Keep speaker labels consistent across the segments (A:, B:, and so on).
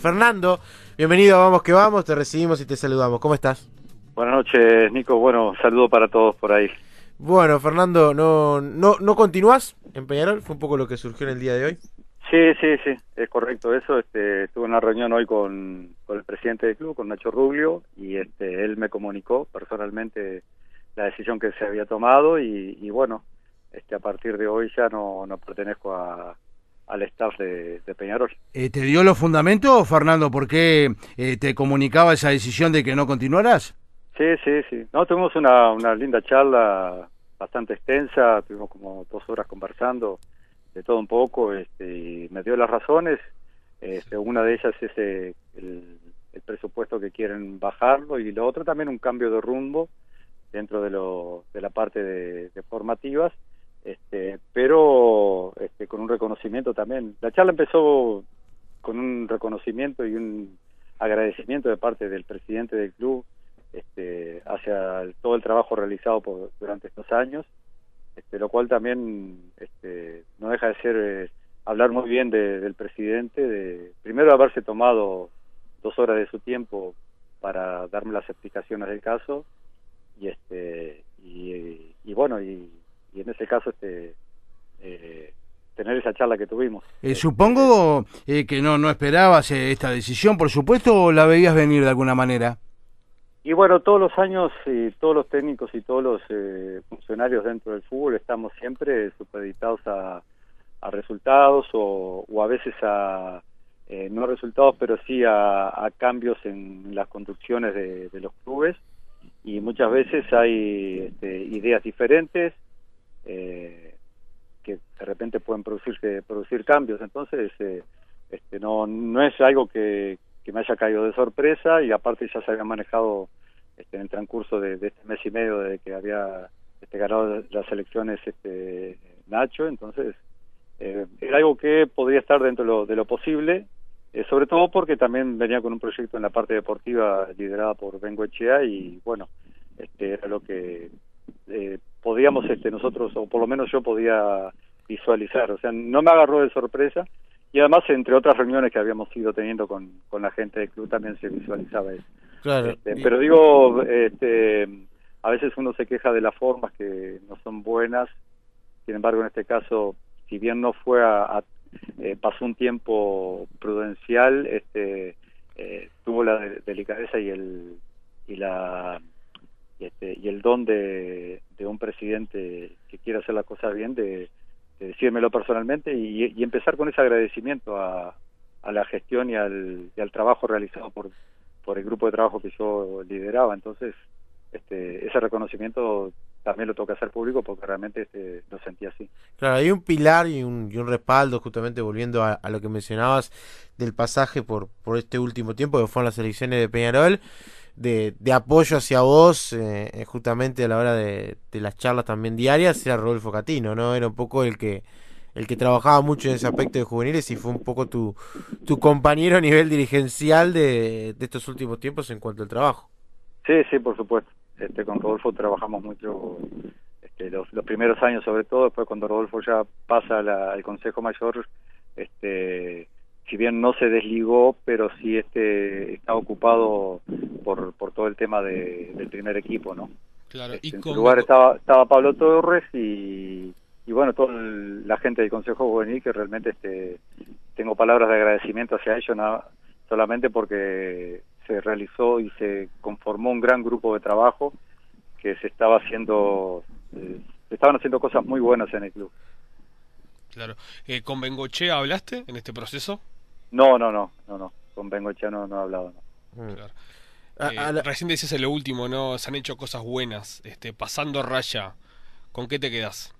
A: Fernando, bienvenido a Vamos que Vamos, te recibimos y te saludamos. ¿Cómo estás?
B: Buenas noches, Nico. Bueno, saludo para todos por ahí.
A: Bueno, Fernando, ¿no, no, no continúas en Peñarol? Fue un poco lo que surgió en el día de hoy.
B: Sí, sí, sí, es correcto eso. Este, tuve una reunión hoy con, con el presidente del club, con Nacho Rubio, y este, él me comunicó personalmente la decisión que se había tomado y, y bueno, este, a partir de hoy ya no, no pertenezco a, al staff de, de Peñarol.
C: Eh, ¿Te dio los fundamentos, Fernando, por qué eh, te comunicaba esa decisión de que no continuaras?
B: Sí, sí, sí. No, tuvimos una, una linda charla bastante extensa, tuvimos como dos horas conversando de todo un poco, este, y me dio las razones. Este, una de ellas es eh, el, el, presupuesto que quieren bajarlo y lo otro también un cambio de rumbo dentro de, lo, de la parte de, de formativas este, pero este, con un reconocimiento también. La charla empezó con un reconocimiento y un agradecimiento de parte del presidente del club este, hacia todo el trabajo realizado por, durante estos años, este, lo cual también este, no deja de ser eh, hablar muy bien de, del presidente, de primero haberse tomado dos horas de su tiempo para darme las explicaciones del caso y este y bueno y y en ese caso este eh, tener esa charla que tuvimos.
C: Eh, supongo eh, que no no esperabas eh, esta decisión, por supuesto, o la veías venir de alguna manera.
B: Y bueno, todos los años y todos los técnicos y todos los eh, funcionarios dentro del fútbol estamos siempre supeditados a, a resultados o, o, a veces a eh, no resultados, pero sí a, a cambios en las conducciones de, de, los clubes y muchas veces hay este, ideas diferentes eh, que de repente pueden producirse producir cambios. Entonces eh, este no no es algo que, que, me haya caído de sorpresa y aparte ya se había manejado este, en el transcurso de, este mes y medio de que había este, ganado las elecciones este Nacho. Entonces eh, era algo que podría estar dentro de lo, de lo posible eh, sobre todo porque también venía con un proyecto en la parte deportiva liderada por Bengoechea y bueno este era lo que eh, podíamos este, nosotros, o por lo menos yo podía visualizar, o sea, no me agarró de sorpresa y además entre otras reuniones que habíamos ido teniendo con, con la gente del club también se visualizaba eso.
A: Claro.
B: Este, pero digo, este, a veces uno se queja de las formas que no son buenas, sin embargo en este caso, si bien no fue a, a eh, pasó un tiempo prudencial, este, eh, tuvo la delicadeza y el y la este, y el don de, un presidente que quiere hacer la cosa bien, de, de decírmelo personalmente y, y, empezar con ese agradecimiento a, a la gestión y al, y al, trabajo realizado por, por el grupo de trabajo que yo lideraba. Entonces, este, ese reconocimiento también lo toca hacer público porque realmente este, lo sentí así.
A: Claro, hay un pilar y un, y un respaldo, justamente volviendo a, a, lo que mencionabas del pasaje por, por este último tiempo, que fueron las elecciones de Peñarol de, de apoyo hacia vos, eh, justamente a la hora de, de, las charlas también diarias, era Rodolfo Catino, ¿no? Era un poco el que el que trabajaba mucho en ese aspecto de juveniles y fue un poco tu, tu compañero a nivel dirigencial de, de estos últimos tiempos en cuanto al trabajo.
B: Sí, sí, por supuesto. Este, con Rodolfo trabajamos mucho este, los, los primeros años sobre todo, después cuando Rodolfo ya pasa al Consejo Mayor, este si bien no se desligó, pero sí este está ocupado por, por todo el tema de, del primer equipo, ¿no?
D: Claro,
B: este,
D: y
B: en su lugar estaba, estaba Pablo Torres y, y bueno, toda la gente del Consejo Juvenil que realmente este tengo palabras de agradecimiento hacia ellos, nada, solamente porque se realizó y se conformó un gran grupo de trabajo que se estaba haciendo, eh, se estaban haciendo cosas muy buenas en el club.
D: Claro. Eh, ¿Con Bengochea hablaste en este proceso?
B: No, no, no, no, no. Con Bengochea no, no he hablado. No.
D: Claro. Eh, a, a la... Recién decías en lo último, ¿no? Se han hecho cosas buenas. Este, pasando raya, ¿con qué te quedas?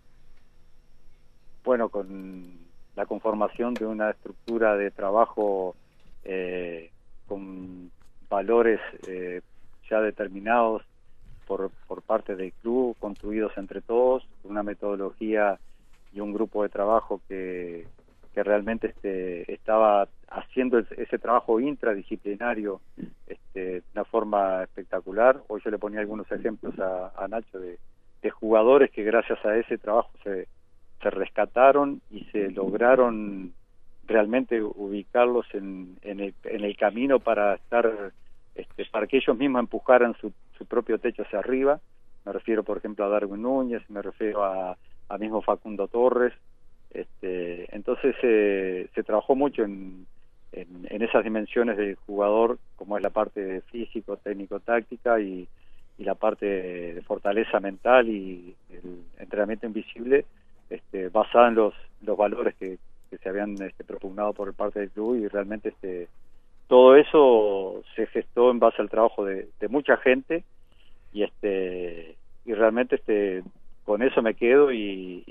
B: Bueno, con la conformación de una estructura de trabajo eh, con valores eh, ya determinados por, por parte del club, construidos entre todos, una metodología y un grupo de trabajo que, que realmente este, estaba haciendo ese trabajo intradisciplinario este, de una forma espectacular. Hoy yo le ponía algunos ejemplos a, Nacho de, jugadores que gracias a ese trabajo se, se rescataron y se lograron realmente ubicarlos en, en, el, camino para estar, este, para que ellos mismos empujaran su, su propio techo hacia arriba. Me refiero, por ejemplo, a Darwin Núñez, me refiero a mismo Facundo Torres. Este, entonces eh, se trabajó mucho en, en, esas dimensiones del jugador, como es la parte físico, técnico, táctica y, y la parte de fortaleza mental y el entrenamiento invisible, este, basada en los, los valores que, que se habían este, propugnado por parte del club y realmente este, todo eso se gestó en base al trabajo de, de mucha gente y este y realmente este con eso me quedo y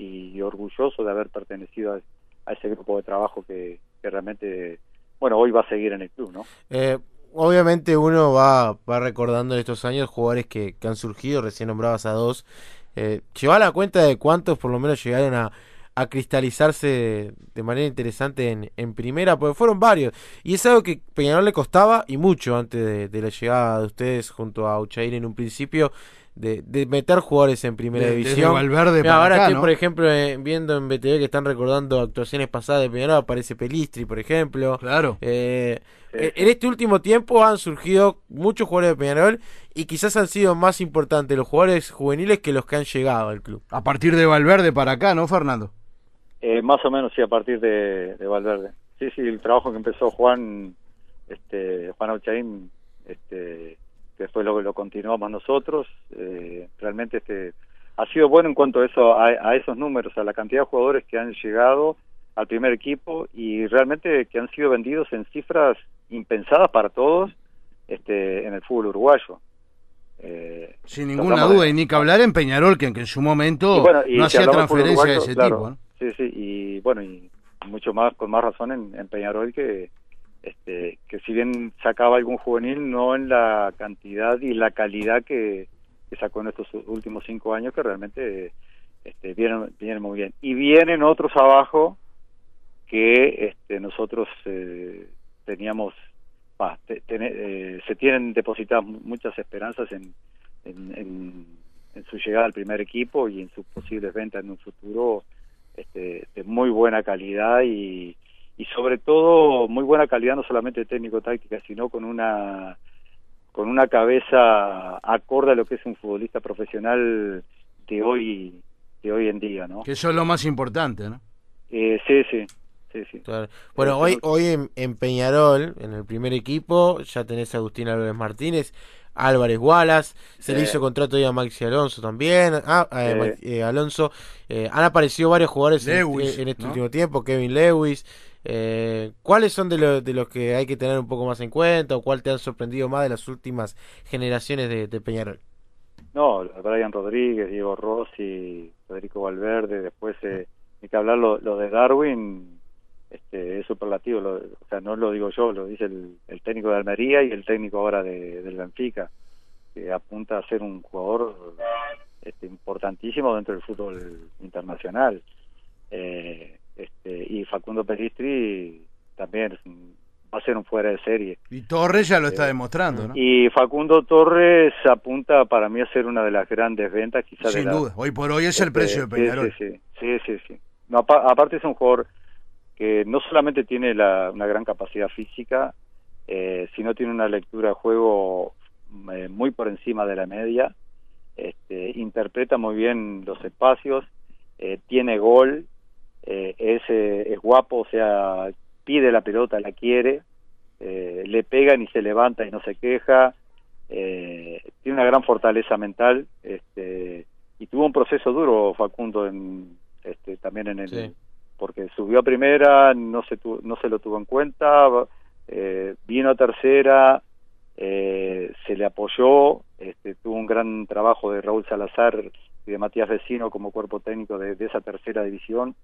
B: orgulloso de haber pertenecido a, ese grupo de trabajo que, que realmente bueno, hoy va a seguir en el club, ¿no?
A: Eh, obviamente uno va, va recordando en estos años jugadores que, que han surgido, recién nombrabas a dos. Eh, ¿Lleva la cuenta de cuántos por lo menos llegaron a, a cristalizarse de, manera interesante en, en, primera? Porque fueron varios. Y es algo que Peñarol le costaba y mucho antes de, de la llegada de ustedes junto a Uchair en un principio de, de meter jugadores en primera
C: De-
A: división.
C: Valverde
A: Mira,
C: para
A: ahora
C: acá,
A: estoy,
C: ¿no?
A: por ejemplo, eh, viendo en BTV que están recordando actuaciones pasadas de Peñarol, aparece Pelistri, por ejemplo.
C: Claro.
A: Eh, eh,
B: sí.
A: En este último tiempo han surgido muchos jugadores de Peñarol y quizás han sido más importantes los jugadores juveniles que los que han llegado al club.
C: A partir de Valverde para acá, ¿no, Fernando?
B: Eh, más o menos sí, a partir de, de Valverde. Sí, sí, el trabajo que empezó Juan, este, Juan Auchaín, este, fue lo que lo continuamos nosotros, eh, realmente este, ha sido bueno en cuanto a eso, a, a esos números, a la cantidad de jugadores que han llegado al primer equipo y realmente que han sido vendidos en cifras impensadas para todos, este, en el fútbol uruguayo. Eh,
C: Sin ninguna duda,
B: de-
C: y ni que hablar en Peñarol, que, que en su momento
B: y bueno, y
C: no hacía transferencia de ese
B: claro,
C: tipo. ¿no?
B: Sí, sí, y bueno, y mucho más, con más razón en, en Peñarol que, este, que si bien sacaba algún juvenil, no en la cantidad y la calidad que, sacó en estos últimos cinco años, que realmente este, vienen, vienen muy bien. Y vienen otros abajo que este, nosotros eh, teníamos, eh, se tienen depositadas mu- muchas esperanzas en, en, en, en su llegada al primer equipo y en sus posibles ventas en un futuro este, de muy buena calidad y, y sobre todo muy buena calidad no solamente técnico-táctica, sino con una con una cabeza acorde a lo que es un futbolista profesional de hoy de hoy en día, ¿no?
C: Que eso es lo más importante, ¿no?
B: Eh, sí, sí, sí, sí.
A: Claro. Bueno, hoy, hoy en, en Peñarol, en el primer equipo, ya tenés a Agustín Álvarez Martínez, Álvarez Wallace, se le hizo contrato ya a Maxi Alonso también, ah, eh, eh, Alonso, eh, han aparecido varios jugadores en, este
C: ¿no?
A: último tiempo, Kevin Lewis, eh, ¿cuáles son de, lo- de los que hay que tener un poco más en cuenta o cuál te han sorprendido más de las últimas generaciones de, de Peñarol?
B: No, Brian Rodríguez, Diego Rossi, Federico Valverde, después eh, hay que hablar lo, lo de Darwin, este, es superlativo, lo- o sea, no lo digo yo, lo dice el, el técnico de Almería y el técnico ahora de, del Benfica, que apunta a ser un jugador este, importantísimo dentro del fútbol internacional. Eh, este, y Facundo Peristri también es un- va a ser un fuera de serie.
C: Y Torres ya lo está
B: Eh,
C: demostrando, ¿no?
B: Y Facundo Torres apunta para mí a ser una de las grandes ventas, quizás de
C: Sin
B: la,
C: duda. Hoy por hoy es el
B: este,
C: precio de Peñarol.
B: Sí, sí, sí, sí, sí. No, apa- aparte es un jugador que no solamente tiene la, una gran capacidad física, eh, sino tiene una lectura de juego eh, muy por encima de la media, este, interpreta muy bien los espacios, eh, tiene gol, eh, es, es guapo, o sea, pide la pelota, la quiere, le pegan y se levanta y no se queja, tiene una gran fortaleza mental, este, y tuvo un proceso duro Facundo en, este, también en el. Porque subió a primera, no se tu- no se lo tuvo en cuenta, eh, vino a tercera, eh, se le apoyó, este, tuvo un gran trabajo de Raúl Salazar y de Matías Vecino como cuerpo técnico de, esa tercera división,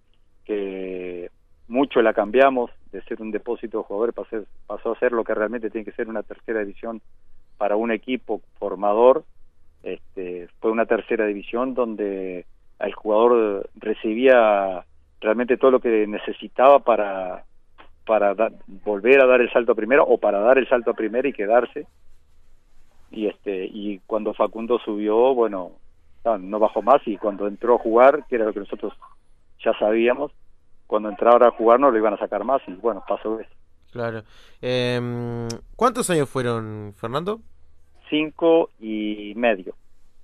B: que mucho la cambiamos de ser un depósito de jugadores, pasó, pasó a ser lo que realmente tiene que ser una tercera división para un equipo formador. Este, fue una tercera división donde el jugador recibía realmente todo lo que necesitaba para para da- volver a dar el salto a primera o para dar el salto a primera y quedarse y este y cuando Facundo subió bueno no, no bajó más y cuando entró a jugar que era lo que nosotros ya sabíamos cuando entrara a jugar no lo iban a sacar más y bueno, pasó eso.
A: Claro. Eh, ¿Cuántos años fueron, Fernando?
B: Cinco y medio.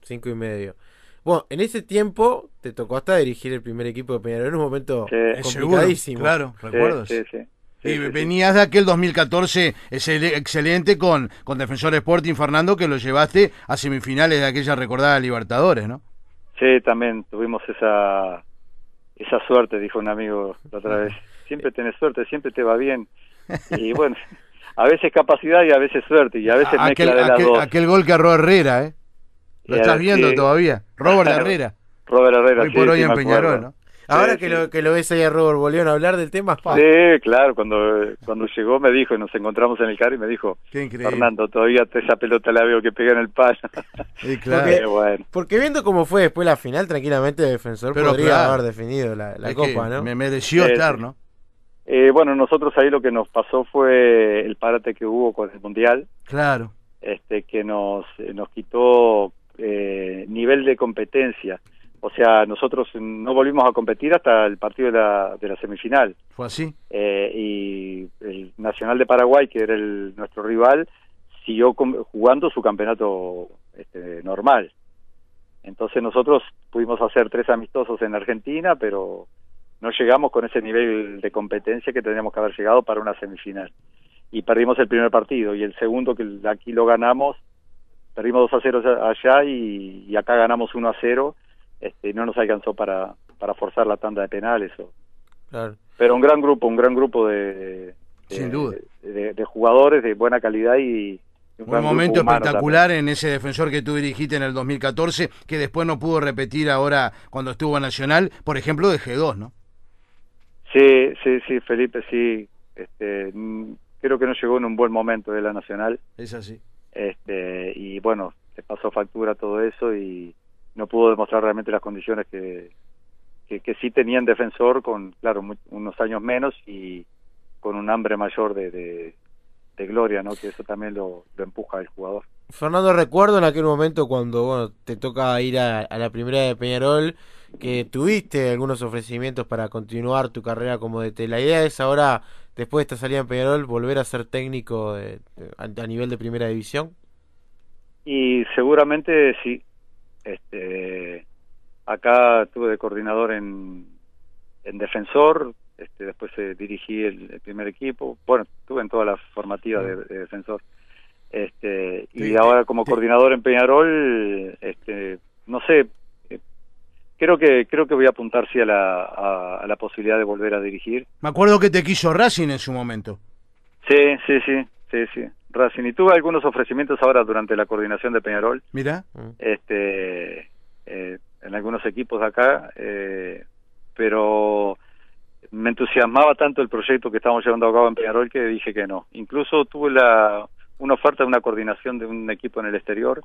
A: Cinco y medio. Bueno, en ese tiempo te tocó hasta dirigir el primer equipo de Peñarol en un momento complicadísimo.
C: claro, recuerdo.
B: Sí, sí,
C: y venías de aquel 2014 excelente con, con Defensor Sporting, Fernando, que lo llevaste a semifinales de aquella recordada Libertadores, ¿no?
B: Sí, también tuvimos esa esa suerte, dijo un amigo la otra vez. Siempre tenés suerte, siempre te va bien. Y bueno, a veces capacidad y a veces suerte, y a veces
C: aquel,
B: mezcla de las
C: aquel,
B: dos.
C: aquel gol que arrojó Herrera, ¿eh? Lo estás viendo todavía. Robert Herrera.
B: Robert Herrera,
C: Hoy por hoy en Peñarol, ¿no?
A: Ahora
B: Sí,
A: que,
B: sí.
A: Lo, que lo ves ahí a Robert, ¿volvieron a hablar del tema? Pa.
B: Sí, claro, cuando cuando llegó me dijo, y nos encontramos en el carro y me dijo,
C: Qué increíble.
B: Fernando, todavía te- esa pelota la veo que pega en el palo.
C: Sí, claro.
A: Porque-
B: Eh, bueno,
A: Porque viendo cómo fue después la final, tranquilamente el defensor
C: Pero
A: podría
C: claro.
A: haber definido la, la copa, ¿no?
C: Me mereció
B: Sí,
C: estar,
B: sí.
C: ¿no?
B: Eh, bueno, nosotros ahí lo que nos pasó fue el parate que hubo con el Mundial,
C: Claro.
B: este que nos, eh, nos quitó eh, nivel de competencia. O sea, nosotros no volvimos a competir hasta el partido de la, de la semifinal.
C: Fue así.
B: Eh, y el Nacional de Paraguay, que era el, nuestro rival, siguió jugando su campeonato este, normal. Entonces nosotros pudimos hacer tres amistosos en Argentina, pero no llegamos con ese nivel de competencia que tendríamos que haber llegado para una semifinal. Y perdimos el primer partido y el segundo que aquí lo ganamos, perdimos 2 a 0 allá y, y acá ganamos 1 a 0 este, no nos alcanzó para, para forzar la tanda de penales. O,
A: Claro.
B: pero un gran grupo, un gran grupo de, de-
C: Sin duda.
B: de, de jugadores de buena calidad y un,
C: Un momento espectacular en ese defensor que tú dirigiste en el 2014, que después no pudo repetir ahora cuando estuvo en Nacional, por ejemplo, de G2, ¿no?
B: Sí, sí, sí, Felipe, sí. Este, mm, creo que no llegó en un buen momento de la Nacional.
C: Es así.
B: Este, y bueno, se pasó factura todo eso y no pudo demostrar realmente las condiciones que, que, que sí tenían defensor con, claro, mu- unos años menos y con un hambre mayor de, de, gloria, ¿no? Que eso también lo, empuja al jugador.
A: Fernando, recuerdo en aquel momento cuando bueno, te toca ir a la primera de Peñarol, que tuviste algunos ofrecimientos para continuar tu carrera como DT. La idea es ahora, después de esta salida en Peñarol, volver a ser técnico de- de- a, a nivel de primera división.
B: Y seguramente sí. Este, acá estuve de coordinador en, en defensor, este, después eh, dirigí el, el primer equipo. Bueno, estuve en toda la formativa de, de defensor. Este, y ahora como coordinador en Peñarol, este, no sé, creo que creo que voy a apuntar sí a la, a, a la posibilidad de volver a dirigir.
C: Me acuerdo que te quiso Racing en su momento.
B: Sí, sí, sí, sí, sí. Racing. Y tuve algunos ofrecimientos ahora durante la coordinación de Peñarol.
C: Mira,
B: este eh, en algunos equipos de acá eh, pero me entusiasmaba tanto el proyecto que estábamos llevando a cabo en Peñarol que dije que no incluso tuve la una oferta de una coordinación de un equipo en el exterior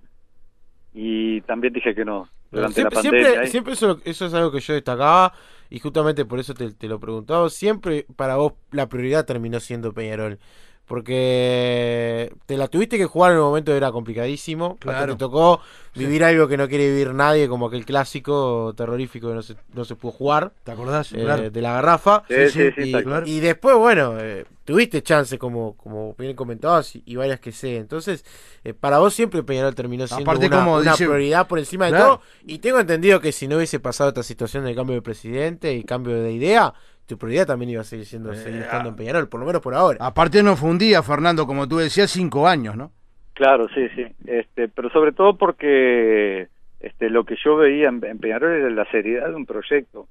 B: y también dije que no durante
A: siempre,
B: la pandemia
A: siempre,
B: ¿eh?
A: siempre eso, eso es algo que yo destacaba y justamente por eso te, te lo preguntaba. Siempre para vos la prioridad terminó siendo Peñarol. Porque te la tuviste que jugar en un momento que era complicadísimo. Hasta
C: Claro.
A: te tocó vivir algo que no quiere vivir nadie, como aquel clásico terrorífico que no se, no se pudo jugar,
C: ¿te acordás?
A: eh,
C: Claro.
A: de la garrafa.
B: Sí, sí, sí,
A: y,
B: cual.
A: y después, bueno, eh, tuviste chance, como, como bien comentabas, y, y varias que sé. Entonces, eh, para vos siempre Peñarol terminó siendo
C: Aparte,
A: una,
C: como
A: una
C: dice-
A: prioridad por encima de
C: Claro.
A: todo. Y tengo entendido que si no hubiese pasado esta situación del cambio de presidente y cambio de idea, tu prioridad también iba a seguir siendo
C: Eh,
A: seguir estando
C: ah.
A: en Peñarol, por lo menos por ahora.
C: Aparte no fue un día, Fernando, como tú decías, cinco años, ¿no?
B: Claro, sí, sí. Este, pero sobre todo porque este, lo que yo veía en, en Peñarol era la seriedad de un proyecto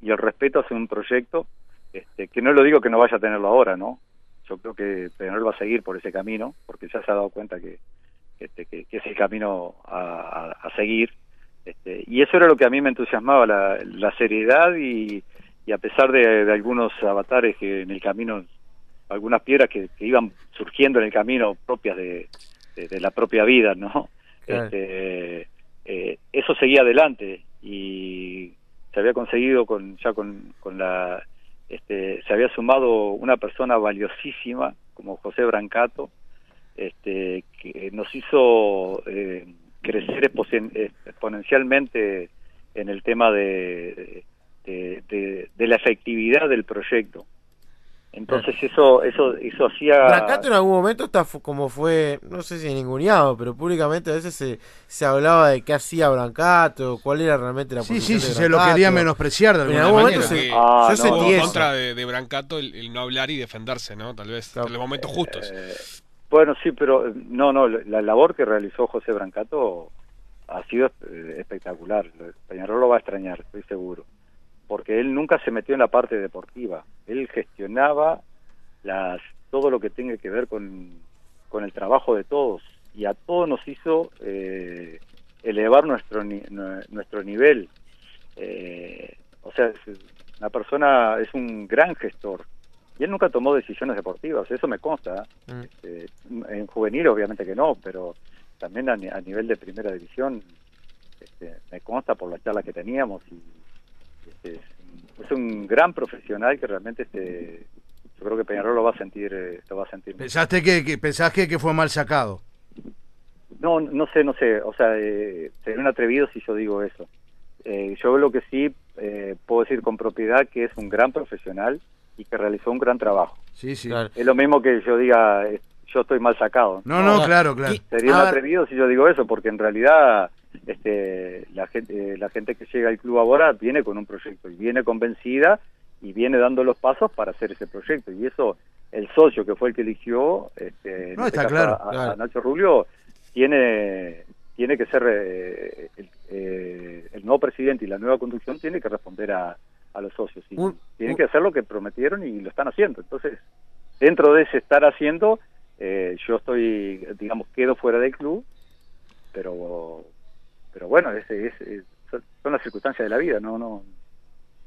B: y el respeto hacia un proyecto, este, que no lo digo que no vaya a tenerlo ahora, ¿no? Yo creo que Peñarol va a seguir por ese camino, porque ya se ha dado cuenta que, este, que, que es el camino a, a- a seguir. Este, y eso era lo que a mí me entusiasmaba, la, la seriedad y, y a pesar de, de algunos avatares que en el camino, algunas piedras que, que iban surgiendo en el camino propias de, de, de la propia vida, ¿no?
A: Claro.
B: Este, eh, eso seguía adelante y se había conseguido con ya con, con la este, se había sumado una persona valiosísima como José Brancato este, que nos hizo eh, crecer eh, exponencialmente en el tema de, este, de, de la efectividad del proyecto. Entonces eso eso eso hacía...
A: Brancato en algún momento está como fue, no sé si ninguneado, pero públicamente a veces se, se hablaba de qué hacía Brancato, cuál era realmente la
C: posición Sí, sí, se lo quería menospreciar de alguna manera.
D: Se, ah, yo sentí en contra de, de Brancato el, no hablar y defenderse, ¿no? Tal vez, en los momentos justos.
B: Eh, bueno, sí, pero no, no, la labor que realizó José Brancato ha sido eh, espectacular. Peñarol lo va a extrañar, estoy seguro porque él nunca se metió en la parte deportiva. Él gestionaba las todo lo que tenga que ver con, con el trabajo de todos y a todos nos hizo eh, elevar nuestro nuestro nivel. Eh, o sea, es una persona es un gran gestor y él nunca tomó decisiones deportivas, eso me consta. Mm. Este, en juvenil obviamente que no, pero también a, nivel de primera división este, me consta por la charla que teníamos y este, es un gran profesional que realmente este, yo creo que Peñarol lo va a sentir eh, lo va a sentir
C: pensaste que, que pensaste que fue mal sacado
B: no no sé no sé. O sea eh, sería un atrevido si yo digo eso. Eh, yo lo que sí eh, puedo decir con propiedad que es un gran profesional y que realizó un gran trabajo.
C: Sí sí.
B: Es lo mismo que yo diga yo estoy mal sacado.
C: No no, claro claro.
B: sería un atrevido si yo digo eso porque en realidad este, la gente, eh, la gente que llega al club ahora viene con un proyecto y viene convencida y viene dando los pasos para hacer ese proyecto. Y eso el socio que fue el que eligió este,
C: este claro,
B: a, Nacho Rubio tiene tiene que ser eh, eh, el, nuevo presidente y la nueva conducción tiene que responder a, a los socios. Y tienen que hacer lo que prometieron y lo están haciendo. Entonces dentro de ese estar haciendo yo estoy digamos quedo fuera del club pero pero bueno, es, son las circunstancias de la vida, no no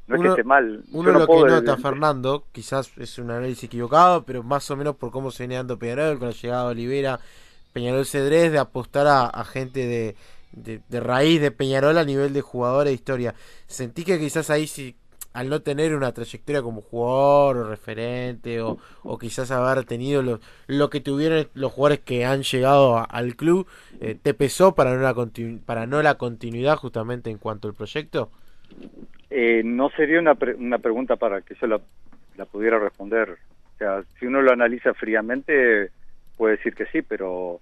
B: no es que esté mal.
A: Uno lo que nota, Fernando, quizás es un análisis equivocado, pero más o menos por cómo se viene dando Peñarol, con la llegada de Olivera, Peñarol Cedrés, de apostar a, gente de, de, de, raíz de Peñarol a nivel de jugadores de historia. Sentí que quizás ahí sí al no tener una trayectoria como jugador o referente o, quizás haber tenido lo, que tuvieron los jugadores que han llegado al club, eh, ¿te pesó para no, la para no la continuidad justamente en cuanto al proyecto?
B: Eh, no sería una, una pregunta para que yo la, la pudiera responder. O sea, si uno lo analiza fríamente, puede decir que sí, pero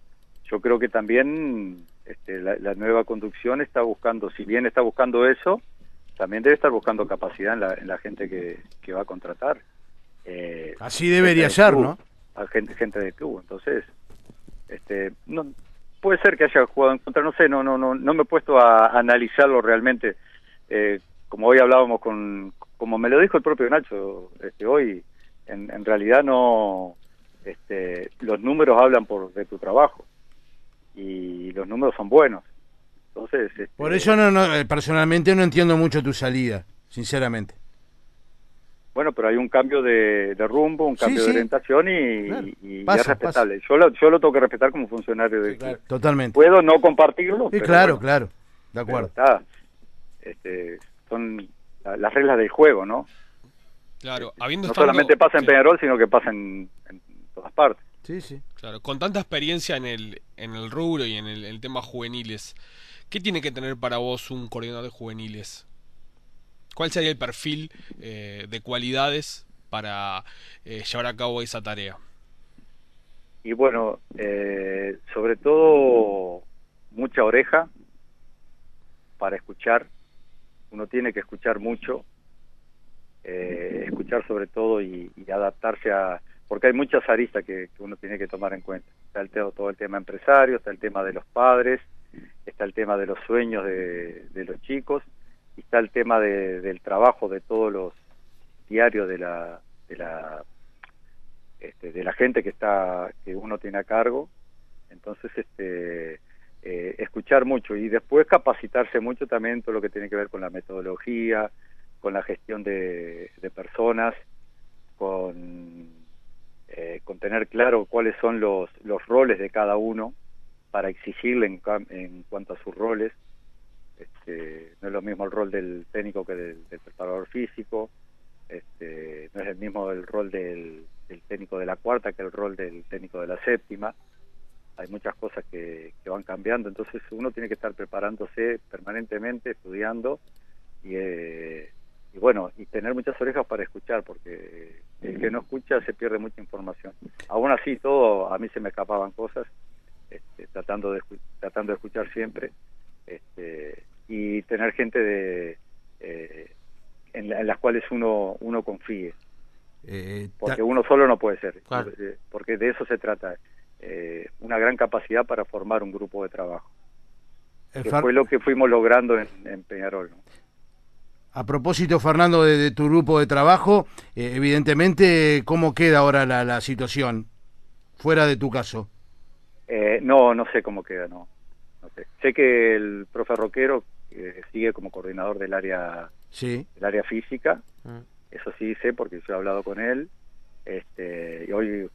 B: yo creo que también este, la nueva conducción está buscando, si bien está buscando eso, también debe estar buscando capacidad en la, en la gente que, que va a contratar.
C: Eh, Así debería ser, ¿no?
B: A gente, gente del club. Entonces, este, no, puede ser que haya jugado en contra, no sé, no, no, no, no me he puesto a, analizarlo realmente. Eh, como hoy hablábamos con, como me lo dijo el propio Nacho, este, hoy, en, en realidad no, este, los números hablan por de tu trabajo y los números son buenos. Este,
C: Por eso no, no, eh, personalmente no entiendo mucho tu salida, sinceramente.
B: Bueno, pero hay un cambio de, rumbo, un cambio de orientación y, es respetable. Yo lo, yo lo tengo que respetar como funcionario de
C: Totalmente.
B: Puedo no compartirlo.
C: Sí, claro, claro. De acuerdo.
B: este, son las reglas del juego, ¿no?
D: Claro, habiendo
B: no solamente pasa en Peñarol, sino que pasa en, todas partes.
C: Sí, sí.
D: Claro, con tanta experiencia en el, en el rubro y en el, el tema juveniles, ¿Qué tiene que tener para vos un coordinador de juveniles? ¿Cuál sería el perfil eh, de cualidades para eh, llevar a cabo esa tarea?
B: Y bueno, eh, sobre todo mucha oreja para escuchar. Uno tiene que escuchar mucho, escuchar sobre todo y, adaptarse a... Porque hay muchas aristas que, uno tiene que tomar en cuenta. Está el, todo el tema empresario, está el tema de los padres, está el tema de los sueños de, los chicos y está el tema del trabajo de todos los diarios de la de la este, de la gente que está que uno tiene a cargo. Entonces este eh, escuchar mucho y después capacitarse mucho también todo lo que tiene que ver con la metodología con la gestión de, personas con eh, con tener claro cuáles son los los roles de cada uno para exigirle en, en cuanto a sus roles. Este, no es lo mismo el rol del técnico que del, preparador físico, este, no es el mismo el rol del, técnico de la cuarta que el rol del técnico de la séptima. Hay muchas cosas que, van cambiando, entonces uno tiene que estar preparándose permanentemente, estudiando y, eh, bueno, y tener muchas orejas para escuchar, porque el que no escucha se pierde mucha información. Aún así, todo, a mí se me escapaban cosas, este, tratando, de, tratando de escuchar siempre, este, y tener gente de, eh, en, las cuales uno, uno confíe. Eh, porque uno solo no puede ser, eh, porque de eso se trata, una gran capacidad para formar un grupo de trabajo. Que fue lo que fuimos logrando en, Peñarol.
C: A propósito, Fernando, de, tu grupo de trabajo, evidentemente, ¿cómo queda ahora la, situación fuera de tu caso?
B: No, no sé cómo queda, no. sé. que el profe Roquero sigue como coordinador del área sí. el área física. Mm. Eso sí sé porque yo he hablado con él. Este, y hoy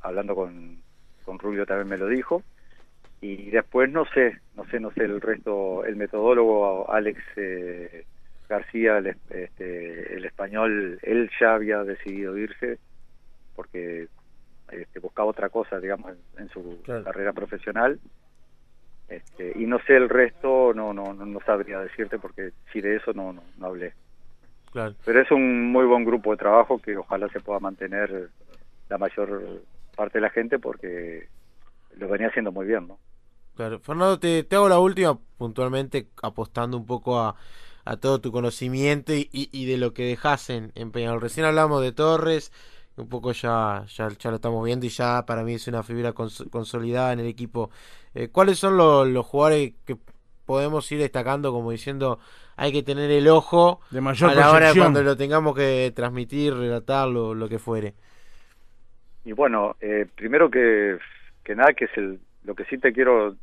B: hablando con, con Rubio también me lo dijo. Y después no sé, no sé, no sé el resto, el metodólogo Alex eh, García, el, este, el español, él ya había decidido irse porque este, buscaba otra cosa, digamos, en, su carrera profesional. Este, y no sé el resto, no, no, no, sabría decirte porque si de eso no, no, hablé. Claro. Pero es un muy buen grupo de trabajo que ojalá se pueda mantener la mayor parte de la gente porque lo venía haciendo muy bien, ¿no?
A: Claro. Fernando, te, te hago la última puntualmente apostando un poco a, a todo tu conocimiento y, y, de lo que dejas en, en Peñarol. Recién hablamos de Torres, un poco ya, ya, ya lo estamos viendo y ya para mí es una figura consolidada en el equipo. Eh, ¿Cuáles son los jugadores que podemos ir destacando como diciendo hay que tener el ojo
C: de mayor
A: a la hora cuando lo tengamos que transmitir, relatar, lo, que fuere?
B: Y bueno, eh, primero que, que nada, que es el, lo que sí te quiero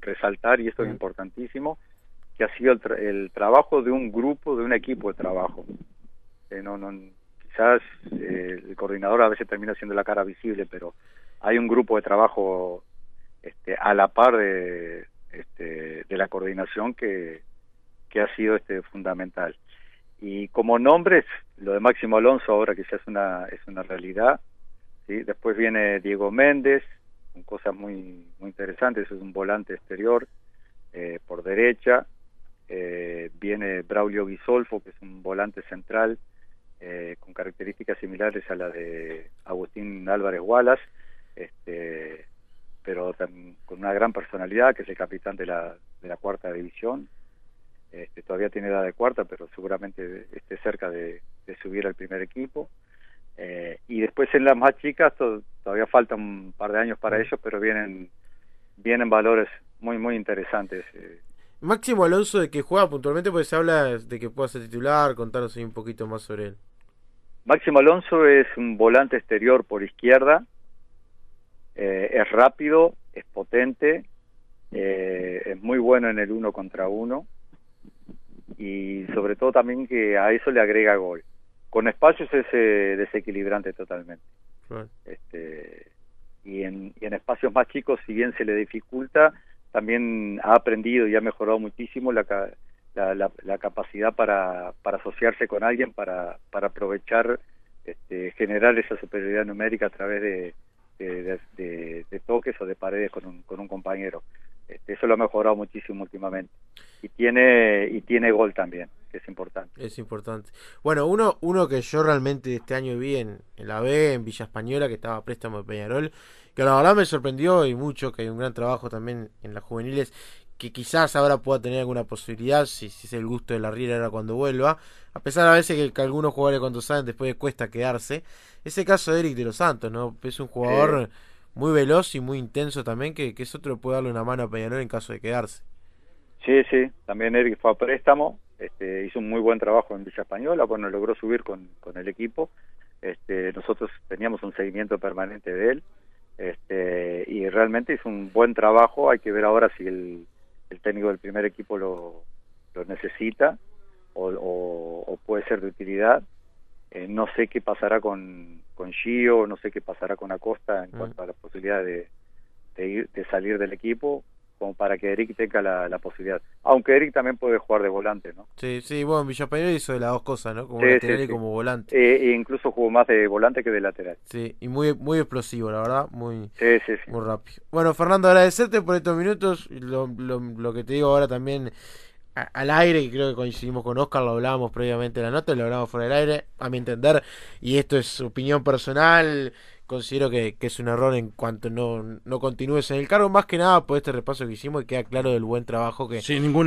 B: resaltar, y esto es importantísimo, que ha sido el, el, trabajo de un grupo, de un equipo de trabajo. Eh, no, no, quizás eh, el coordinador a veces termina siendo la cara visible, pero hay un grupo de trabajo este, a la par de, este, de la coordinación que, que ha sido este, fundamental. Y como nombres, lo de Máximo Alonso ahora es una, es una realidad, ¿sí? después viene Diego Méndez, con cosas muy, muy interesantes, es un volante exterior eh, por derecha, eh, viene Braulio Guisolfo, que es un volante central, eh, con características similares a la de Agustín Álvarez Wallace, este, pero con una gran personalidad, que es el capitán de la, de la cuarta división. Este, todavía tiene edad de cuarta, pero seguramente esté cerca de, subir al primer equipo. Eh, y después en las más chicas todavía falta un par de años para ellos, pero vienen, vienen valores muy, muy interesantes. Eh.
A: Máximo Alonso, de que juega puntualmente, pues se habla de que pueda ser titular, contanos un poquito más sobre él.
B: Máximo Alonso es un volante exterior por izquierda, eh, es rápido, es potente, eh, es muy bueno en el uno contra uno y sobre todo también que a eso le agrega gol. Con espacios es eh, desequilibrante totalmente. Este, y, en, y en espacios más chicos, si bien se le dificulta, también ha aprendido y ha mejorado muchísimo la, la, capacidad para, para asociarse con alguien, para, para aprovechar, este, generar esa superioridad numérica a través de, de, toques o de paredes con un, con un compañero. Este, eso lo ha mejorado muchísimo últimamente. Y tiene, y tiene gol también, que es importante.
A: Es importante. Bueno, uno, uno que yo realmente este año vi en, en la B, en Villa Española, que estaba préstamo de Peñarol, que la verdad me sorprendió y mucho, que hay un gran trabajo también en las juveniles, que quizás ahora pueda tener alguna posibilidad, si, si es el gusto de la Riera ahora cuando vuelva, a pesar a veces que, algunos jugadores cuando salen después cuesta quedarse. Ese caso de Eric de los Santos, ¿no? Es un jugador muy veloz y muy intenso también, que, que es otro puede darle una mano a Peñarol en caso de quedarse.
B: Sí, sí, también Eric fue a préstamo, este, hizo un muy buen trabajo en Villa Española, bueno, logró subir con, con el equipo, este, nosotros teníamos un seguimiento permanente de él, este, y realmente hizo un buen trabajo, hay que ver ahora si el el técnico del primer equipo lo, lo necesita o, puede ser de utilidad. Eh, no sé qué pasará con, con Gio, no sé qué pasará con Acosta en mm. cuanto a la posibilidad de, de, ir, de salir del equipo como para que Eric tenga la, posibilidad. Aunque Eric también puede jugar de volante, ¿no?
A: Sí, sí, bueno, Villapañol hizo de las dos cosas, ¿no? Como lateral y como volante.
B: Eh, e incluso jugó más de volante que de lateral.
A: Sí, y muy muy explosivo, la verdad, muy, muy rápido. Bueno, Fernando, agradecerte por estos minutos. Lo, lo, lo que te digo ahora también al aire, que creo que coincidimos con Oscar, lo hablábamos previamente en la nota, lo hablábamos fuera del aire, a mi entender, y esto es opinión personal, considero que, es un error en cuanto no, no continúes en el cargo, más que nada por este repaso que hicimos y queda claro del buen trabajo que,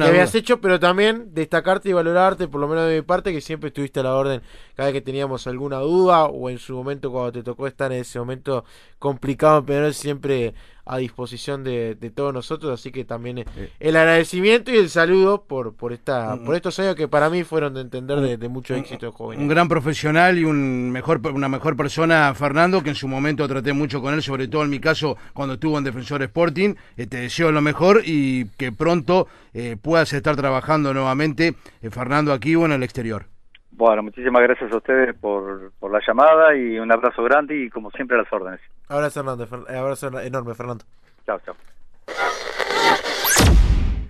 A: habías hecho, pero también destacarte y valorarte, por lo menos de mi parte, que siempre estuviste a la orden cada vez que teníamos alguna duda o en su momento cuando te tocó estar en ese momento complicado pero siempre a disposición de, todos nosotros, así que también eh, el agradecimiento y el saludo por por esta por estos años que para mí fueron de entender de, mucho éxito joven.
C: Un gran profesional y un mejor una mejor persona, Fernando, que en su momento traté mucho con él, sobre todo en mi caso cuando estuvo en Defensor Sporting. Eh, te deseo lo mejor y que pronto eh, puedas estar trabajando nuevamente, Fernando, aquí o en el exterior.
B: Bueno, muchísimas gracias a ustedes por, por la llamada y un abrazo grande y como siempre a las órdenes.
A: Abrazo, Fernando, abrazo enorme, Fernando.
B: Chao, chao.